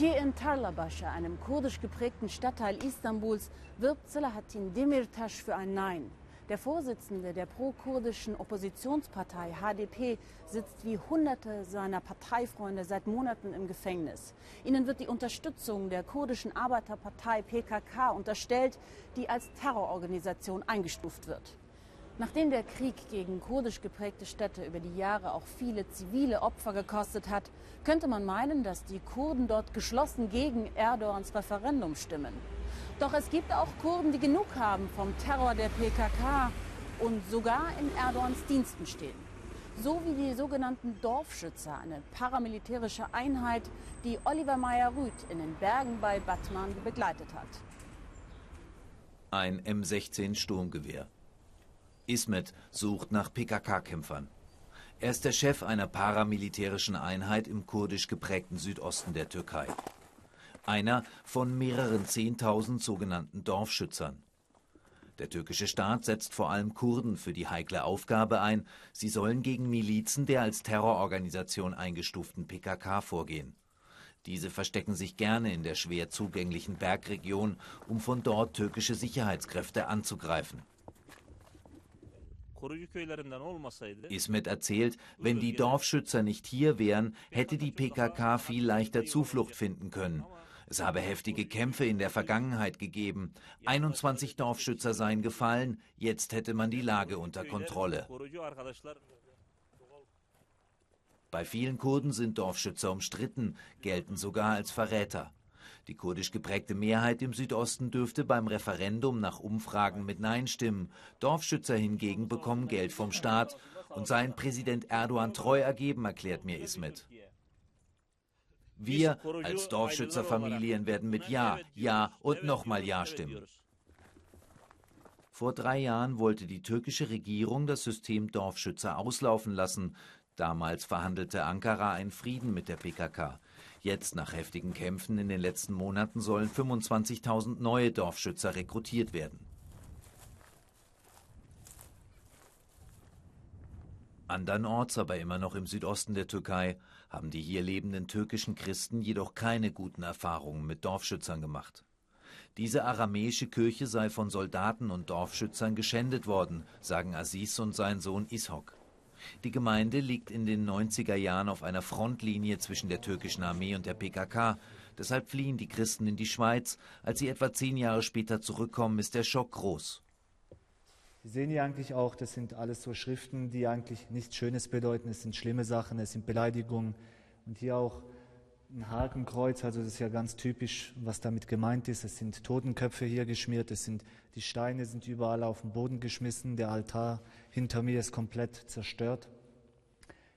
Hier in Tarlabaşa, einem kurdisch geprägten Stadtteil Istanbuls, wirbt Selahattin Demirtas für ein Nein. Der Vorsitzende der pro-kurdischen Oppositionspartei HDP sitzt wie Hunderte seiner Parteifreunde seit Monaten im Gefängnis. Ihnen wird die Unterstützung der kurdischen Arbeiterpartei PKK unterstellt, die als Terrororganisation eingestuft wird. Nachdem der Krieg gegen kurdisch geprägte Städte über die Jahre auch viele zivile Opfer gekostet hat, könnte man meinen, dass die Kurden dort geschlossen gegen Erdogans Referendum stimmen. Doch es gibt auch Kurden, die genug haben vom Terror der PKK und sogar in Erdogans Diensten stehen. So wie die sogenannten Dorfschützer, eine paramilitärische Einheit, die Oliver Meyer-Rüth in den Bergen bei Batman begleitet hat. Ein M16 Sturmgewehr. Ismet sucht nach PKK-Kämpfern. Er ist der Chef einer paramilitärischen Einheit im kurdisch geprägten Südosten der Türkei. Einer von mehreren Zehntausend sogenannten Dorfschützern. Der türkische Staat setzt vor allem Kurden für die heikle Aufgabe ein, sie sollen gegen Milizen der als Terrororganisation eingestuften PKK vorgehen. Diese verstecken sich gerne in der schwer zugänglichen Bergregion, um von dort türkische Sicherheitskräfte anzugreifen. Ismet erzählt, wenn die Dorfschützer nicht hier wären, hätte die PKK viel leichter Zuflucht finden können. Es habe heftige Kämpfe in der Vergangenheit gegeben. 21 Dorfschützer seien gefallen, jetzt hätte man die Lage unter Kontrolle. Bei vielen Kurden sind Dorfschützer umstritten, gelten sogar als Verräter. Die kurdisch geprägte Mehrheit im Südosten dürfte beim Referendum nach Umfragen mit Nein stimmen. Dorfschützer hingegen bekommen Geld vom Staat und seien Präsident Erdogan treu ergeben, erklärt mir Ismet. Wir als Dorfschützerfamilien werden mit Ja, Ja und nochmal Ja stimmen. Vor drei Jahren wollte die türkische Regierung das System Dorfschützer auslaufen lassen. Damals verhandelte Ankara einen Frieden mit der PKK. Jetzt, nach heftigen Kämpfen in den letzten Monaten, sollen 25.000 neue Dorfschützer rekrutiert werden. Andernorts, aber immer noch im Südosten der Türkei, haben die hier lebenden türkischen Christen jedoch keine guten Erfahrungen mit Dorfschützern gemacht. Diese aramäische Kirche sei von Soldaten und Dorfschützern geschändet worden, sagen Aziz und sein Sohn Ishok. Die Gemeinde liegt in den 90er Jahren auf einer Frontlinie zwischen der türkischen Armee und der PKK. Deshalb fliehen die Christen in die Schweiz. Als sie etwa zehn Jahre später zurückkommen, ist der Schock groß. Sie sehen hier eigentlich auch, das sind alles so Schriften, die eigentlich nichts Schönes bedeuten. Es sind schlimme Sachen, es sind Beleidigungen. Und hier auch ein Hakenkreuz, also das ist ja ganz typisch, was damit gemeint ist. Es sind Totenköpfe hier geschmiert, es sind, die Steine sind überall auf den Boden geschmissen, der Altar hinter mir ist komplett zerstört.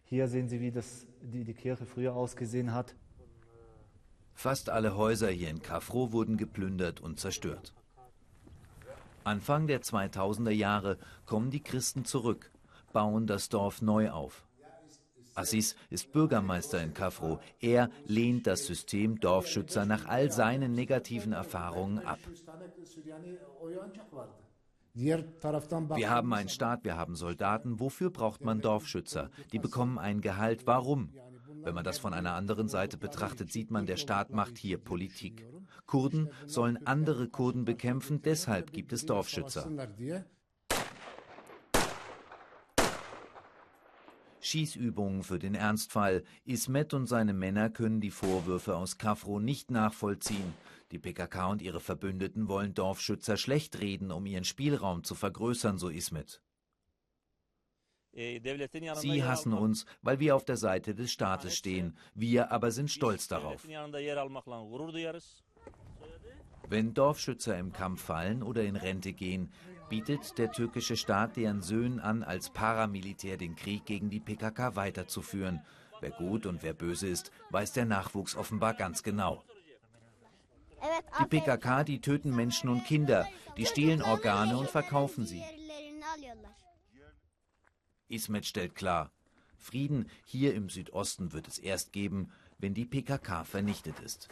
Hier sehen Sie, wie das, die, die Kirche früher ausgesehen hat. Fast alle Häuser hier in Kafro wurden geplündert und zerstört. Anfang der 2000er Jahre kommen die Christen zurück, bauen das Dorf neu auf. Assis ist Bürgermeister in Kafro. Er lehnt das System Dorfschützer nach all seinen negativen Erfahrungen ab. Wir haben einen Staat, wir haben Soldaten. Wofür braucht man Dorfschützer? Die bekommen ein Gehalt. Warum? Wenn man das von einer anderen Seite betrachtet, sieht man, der Staat macht hier Politik. Kurden sollen andere Kurden bekämpfen, deshalb gibt es Dorfschützer. Schießübungen für den Ernstfall. Ismet und seine Männer können die Vorwürfe aus Kafro nicht nachvollziehen. Die PKK und ihre Verbündeten wollen Dorfschützer schlecht reden, um ihren Spielraum zu vergrößern, so Ismet. Sie hassen uns, weil wir auf der Seite des Staates stehen. Wir aber sind stolz darauf. Wenn Dorfschützer im Kampf fallen oder in Rente gehen, bietet der türkische Staat deren Söhnen an, als Paramilitär den Krieg gegen die PKK weiterzuführen. Wer gut und wer böse ist, weiß der Nachwuchs offenbar ganz genau. Die PKK, die töten Menschen und Kinder, die stehlen Organe und verkaufen sie. Ismet stellt klar, Frieden hier im Südosten wird es erst geben, wenn die PKK vernichtet ist.